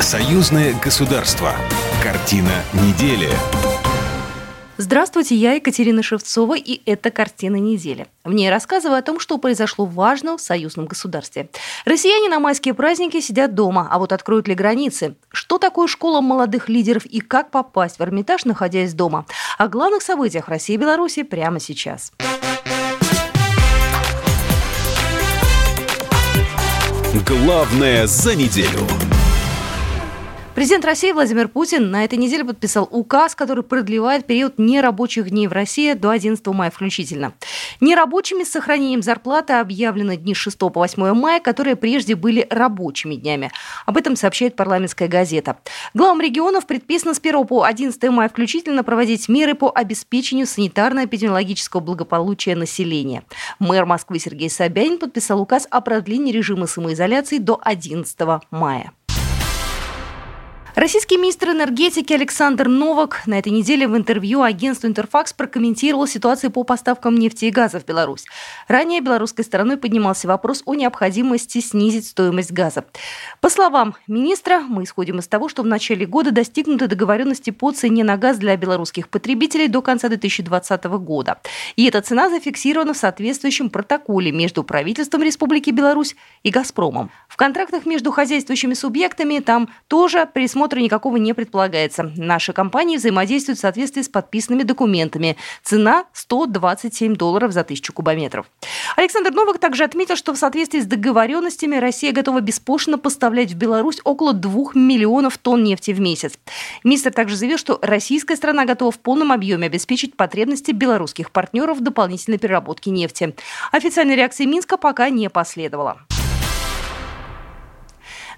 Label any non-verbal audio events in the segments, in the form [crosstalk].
Союзное государство. Картина недели. Здравствуйте, я Екатерина Шевцова, и это «Картина недели». В ней рассказываю о том, что произошло важно в союзном государстве. Россияне на майские праздники сидят дома, а вот откроют ли границы? Что такое школа молодых лидеров и как попасть в Эрмитаж, находясь дома? О главных событиях России и Беларуси прямо сейчас. Главное за неделю. Президент России Владимир Путин на этой неделе подписал указ, который продлевает период нерабочих дней в России до 11 мая включительно. Нерабочими с сохранением зарплаты объявлены дни с 6 по 8 мая, которые прежде были рабочими днями. Об этом сообщает парламентская газета. Главам регионов предписано с 1 по 11 мая включительно проводить меры по обеспечению санитарно-эпидемиологического благополучия населения. Мэр Москвы Сергей Собянин подписал указ о продлении режима самоизоляции до 11 мая. Российский министр энергетики Александр Новак на этой неделе в интервью агентству «Интерфакс» прокомментировал ситуацию по поставкам нефти и газа в Беларусь. Ранее белорусской стороной поднимался вопрос о необходимости снизить стоимость газа. По словам министра, мы исходим из того, что в начале года достигнуты договоренности по цене на газ для белорусских потребителей до конца 2020 года. И эта цена зафиксирована в соответствующем протоколе между правительством Республики Беларусь и «Газпромом». В контрактах между хозяйствующими субъектами там тоже присмотрено пересмотра никакого не предполагается. Наши компании взаимодействуют в соответствии с подписанными документами. Цена 127 долларов за тысячу кубометров. Александр Новак также отметил, что в соответствии с договоренностями Россия готова беспошлино поставлять в Беларусь около 2 миллионов тонн нефти в месяц. Министр также заявил, что российская страна готова в полном объеме обеспечить потребности белорусских партнеров в дополнительной переработке нефти. Официальной реакции Минска пока не последовало.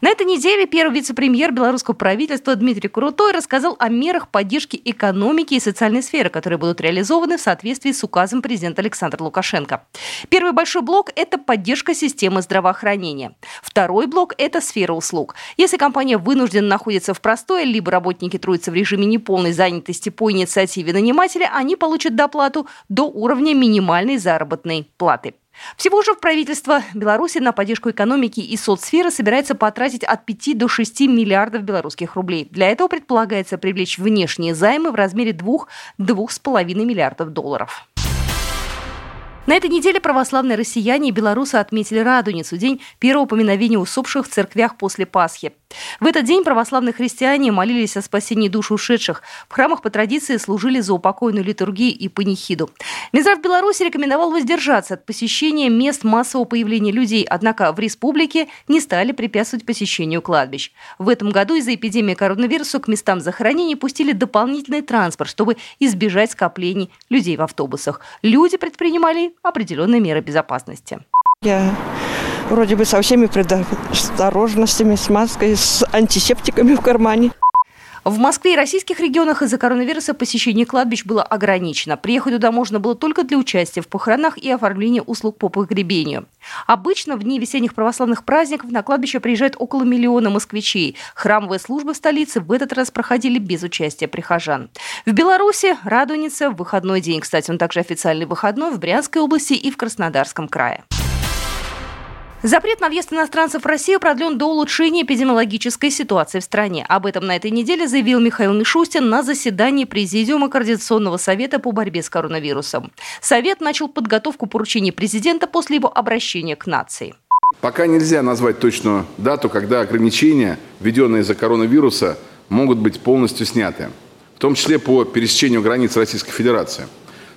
На этой неделе первый вице-премьер белорусского правительства Дмитрий Крутой рассказал о мерах поддержки экономики и социальной сферы, которые будут реализованы в соответствии с указом президента Александра Лукашенко. Первый большой блок – это поддержка системы здравоохранения. Второй блок – это сфера услуг. Если компания вынуждена находиться в простое, либо работники трудятся в режиме неполной занятости по инициативе нанимателя, они получат доплату до уровня минимальной заработной платы. Всего же в правительство Беларуси на поддержку экономики и соцсферы собирается потратить от 5 до 6 миллиардов белорусских рублей. Для этого предполагается привлечь внешние займы в размере 2-2,5 миллиардов долларов. На этой неделе православные россияне и белорусы отметили Радуницу, день первого поминовения усопших в церквях после Пасхи. В этот день православные христиане молились о спасении душ ушедших. В храмах по традиции служили за упокойную литургию и панихиду. Минздрав Беларуси рекомендовал воздержаться от посещения мест массового появления людей, однако в республике не стали препятствовать посещению кладбищ. В этом году из-за эпидемии коронавируса к местам захоронений пустили дополнительный транспорт, чтобы избежать скоплений людей в автобусах. Люди предпринимали определенные меры безопасности. Я вроде бы со всеми предосторожностями, с маской, с антисептиками в кармане. В Москве и российских регионах из-за коронавируса посещение кладбищ было ограничено. Приехать туда можно было только для участия в похоронах и оформления услуг по погребению. Обычно в дни весенних православных праздников на кладбище приезжает около миллиона москвичей. Храмовые службы в столице в этот раз проходили без участия прихожан. В Беларуси Радуница выходной день. Кстати, он также официальный выходной в Брянской области и в Краснодарском крае. Запрет на въезд иностранцев в Россию продлен до улучшения эпидемиологической ситуации в стране. Об этом на этой неделе заявил Михаил Мишустин на заседании Президиума Координационного совета по борьбе с коронавирусом. Совет начал подготовку поручений президента после его обращения к нации. Пока нельзя назвать точную дату, когда ограничения, введенные из-за коронавируса, могут быть полностью сняты, в том числе по пересечению границ Российской Федерации.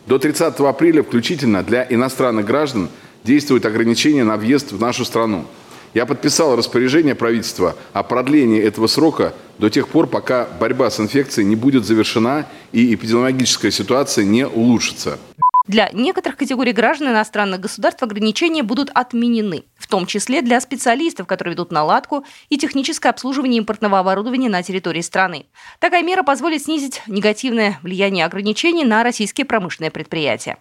До 30 апреля включительно для иностранных граждан – действуют ограничения на въезд в нашу страну. Я подписал распоряжение правительства о продлении этого срока до тех пор, пока борьба с инфекцией не будет завершена и эпидемиологическая ситуация не улучшится. Для некоторых категорий граждан иностранных государств ограничения будут отменены, в том числе для специалистов, которые ведут наладку и техническое обслуживание импортного оборудования на территории страны. Такая мера позволит снизить негативное влияние ограничений на российские промышленные предприятия.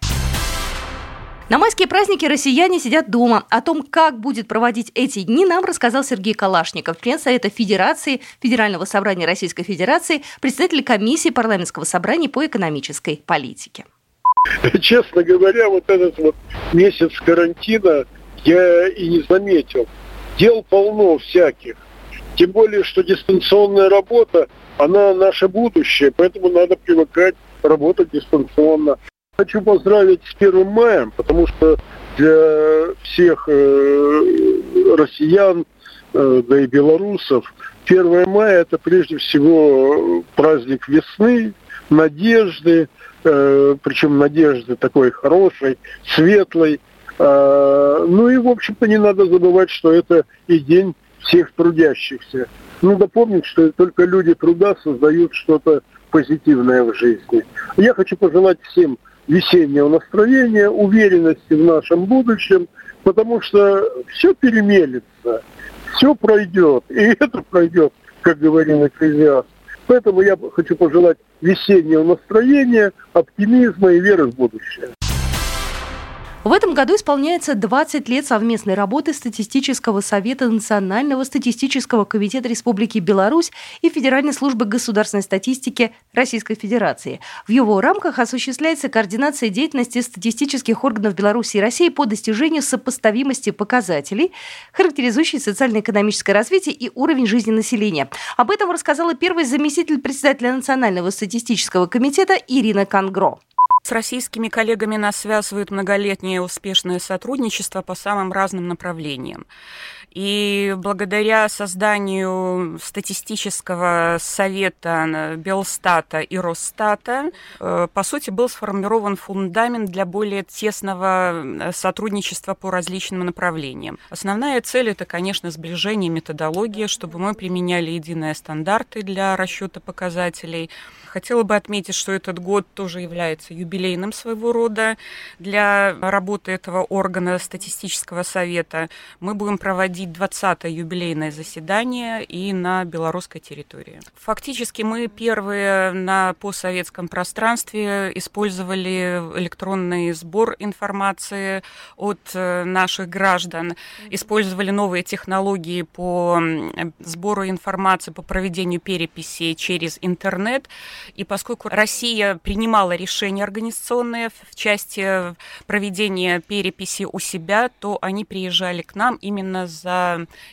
На майские праздники россияне сидят дома. О том, как будет проводить эти дни, нам рассказал Сергей Калашников, член Совета Федерации, Федерального собрания Российской Федерации, председатель комиссии парламентского собрания по экономической политике. [laughs] Честно говоря, вот этот вот месяц карантина я и не заметил. Дел полно всяких. Тем более, что дистанционная работа, она наше будущее, поэтому надо привыкать работать дистанционно. Хочу поздравить с 1 маем, потому что для всех э, россиян, э, да и белорусов, 1 мая это прежде всего праздник весны, надежды, э, причем надежды такой хорошей, светлой. Э, ну и, в общем-то, не надо забывать, что это и день всех трудящихся. Надо помнить, что только люди труда создают что-то позитивное в жизни. Я хочу пожелать всем весеннего настроения, уверенности в нашем будущем, потому что все перемелится, все пройдет, и это пройдет, как говорил Экклезиаст. Поэтому я хочу пожелать весеннего настроения, оптимизма и веры в будущее. В этом году исполняется 20 лет совместной работы Статистического совета Национального статистического комитета Республики Беларусь и Федеральной службы государственной статистики Российской Федерации. В его рамках осуществляется координация деятельности статистических органов Беларуси и России по достижению сопоставимости показателей, характеризующих социально-экономическое развитие и уровень жизни населения. Об этом рассказала первый заместитель председателя Национального статистического комитета Ирина Конгро. С российскими коллегами нас связывает многолетнее успешное сотрудничество по самым разным направлениям. И благодаря созданию статистического совета Белстата и Росстата, э, по сути, был сформирован фундамент для более тесного э, сотрудничества по различным направлениям. Основная цель – это, конечно, сближение методологии, чтобы мы применяли единые стандарты для расчета показателей. Хотела бы отметить, что этот год тоже является юбилейным своего рода для работы этого органа статистического совета. Мы будем проводить проводить 20-е юбилейное заседание и на белорусской территории. Фактически мы первые на постсоветском пространстве использовали электронный сбор информации от э, наших граждан, использовали новые технологии по сбору информации, по проведению переписи через интернет. И поскольку Россия принимала решения организационные в части проведения переписи у себя, то они приезжали к нам именно за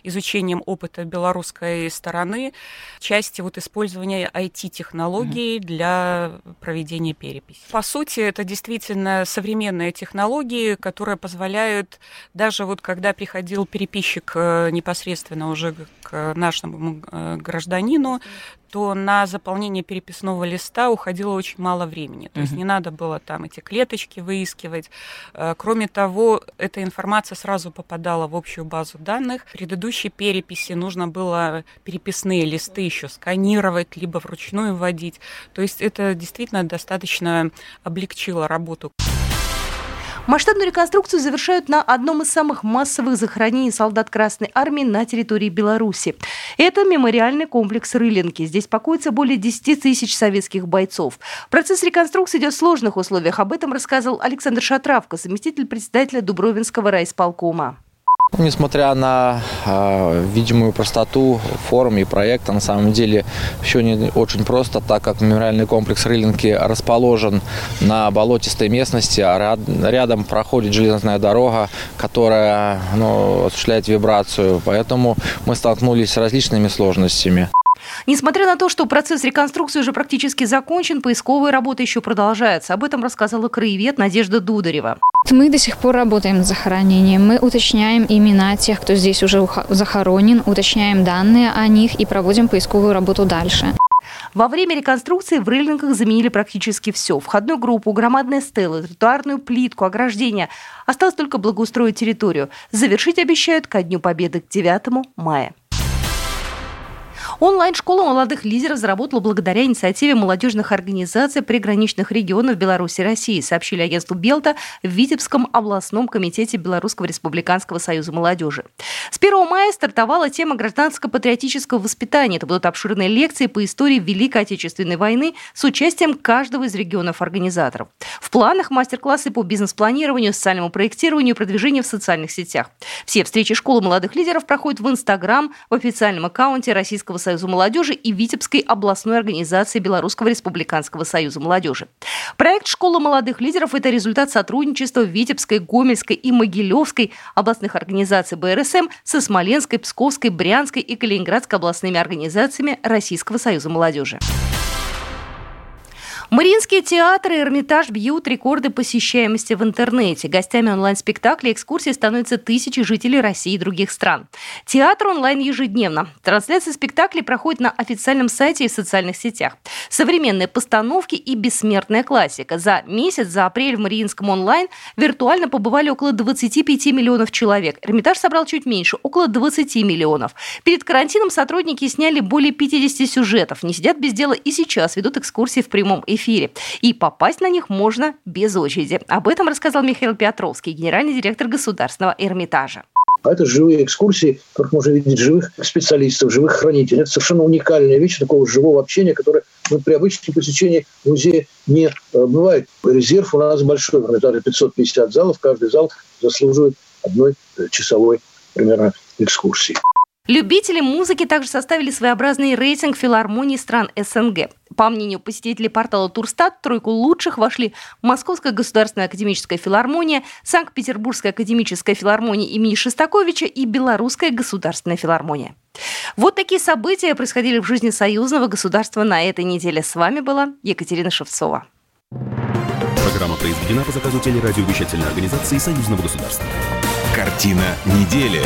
изучением опыта белорусской стороны, части вот использования IT-технологий mm-hmm. для проведения переписи. По сути, это действительно современные технологии, которые позволяют даже вот когда приходил переписчик э, непосредственно уже к нашему э, гражданину, то на заполнение переписного листа уходило очень мало времени. То uh-huh. есть не надо было там эти клеточки выискивать. Э, кроме того, эта информация сразу попадала в общую базу данных. В предыдущей переписи нужно было переписные листы еще сканировать, либо вручную вводить. То есть это действительно достаточно облегчило работу. Масштабную реконструкцию завершают на одном из самых массовых захоронений солдат Красной Армии на территории Беларуси. Это мемориальный комплекс Рылинки. Здесь покоится более 10 тысяч советских бойцов. Процесс реконструкции идет в сложных условиях. Об этом рассказал Александр Шатравко, заместитель председателя Дубровинского райисполкома. Несмотря на э, видимую простоту формы и проекта, на самом деле все не очень просто, так как мемориальный комплекс Рылинки расположен на болотистой местности, а ряд, рядом проходит железная дорога, которая ну, осуществляет вибрацию. Поэтому мы столкнулись с различными сложностями. Несмотря на то, что процесс реконструкции уже практически закончен, поисковая работа еще продолжается. Об этом рассказала краевед Надежда Дударева. Мы до сих пор работаем над захоронением. Мы уточняем имена тех, кто здесь уже захоронен, уточняем данные о них и проводим поисковую работу дальше. Во время реконструкции в рыльниках заменили практически все. Входную группу, громадные стелы, тротуарную плитку, ограждение. Осталось только благоустроить территорию. Завершить обещают ко Дню Победы к 9 мая. Онлайн-школа молодых лидеров заработала благодаря инициативе молодежных организаций приграничных регионов Беларуси и России, сообщили агентству Белта в Витебском областном комитете Белорусского республиканского союза молодежи. С 1 мая стартовала тема гражданско-патриотического воспитания. Это будут обширные лекции по истории Великой Отечественной войны с участием каждого из регионов организаторов. В планах мастер-классы по бизнес-планированию, социальному проектированию и продвижению в социальных сетях. Все встречи школы молодых лидеров проходят в Инстаграм в официальном аккаунте Российского союза союза молодежи и Витебской областной организации Белорусского республиканского союза молодежи. Проект «Школа молодых лидеров» – это результат сотрудничества Витебской, Гомельской и Могилевской областных организаций БРСМ со Смоленской, Псковской, Брянской и Калининградской областными организациями Российского союза молодежи. Мариинские театры и Эрмитаж бьют рекорды посещаемости в интернете. Гостями онлайн-спектаклей и экскурсий становятся тысячи жителей России и других стран. Театр онлайн ежедневно. Трансляция спектаклей проходит на официальном сайте и в социальных сетях. Современные постановки и бессмертная классика. За месяц, за апрель в Мариинском онлайн виртуально побывали около 25 миллионов человек. Эрмитаж собрал чуть меньше, около 20 миллионов. Перед карантином сотрудники сняли более 50 сюжетов. Не сидят без дела и сейчас ведут экскурсии в прямом эфире эфире. И попасть на них можно без очереди. Об этом рассказал Михаил Петровский, генеральный директор Государственного Эрмитажа. А это живые экскурсии, как можно видеть живых специалистов, живых хранителей. Это совершенно уникальная вещь такого живого общения, которое ну, при обычном посещении музея не э, бывает. Резерв у нас большой, в Эрмитаже 550 залов, каждый зал заслуживает одной э, часовой примерно экскурсии. Любители музыки также составили своеобразный рейтинг филармонии стран СНГ. По мнению посетителей портала Турстат, в тройку лучших вошли Московская государственная академическая филармония, Санкт-Петербургская академическая филармония имени Шестаковича и Белорусская государственная филармония. Вот такие события происходили в жизни союзного государства на этой неделе. С вами была Екатерина Шевцова. Программа произведена по заказу телерадиовещательной организации Союзного государства. Картина недели.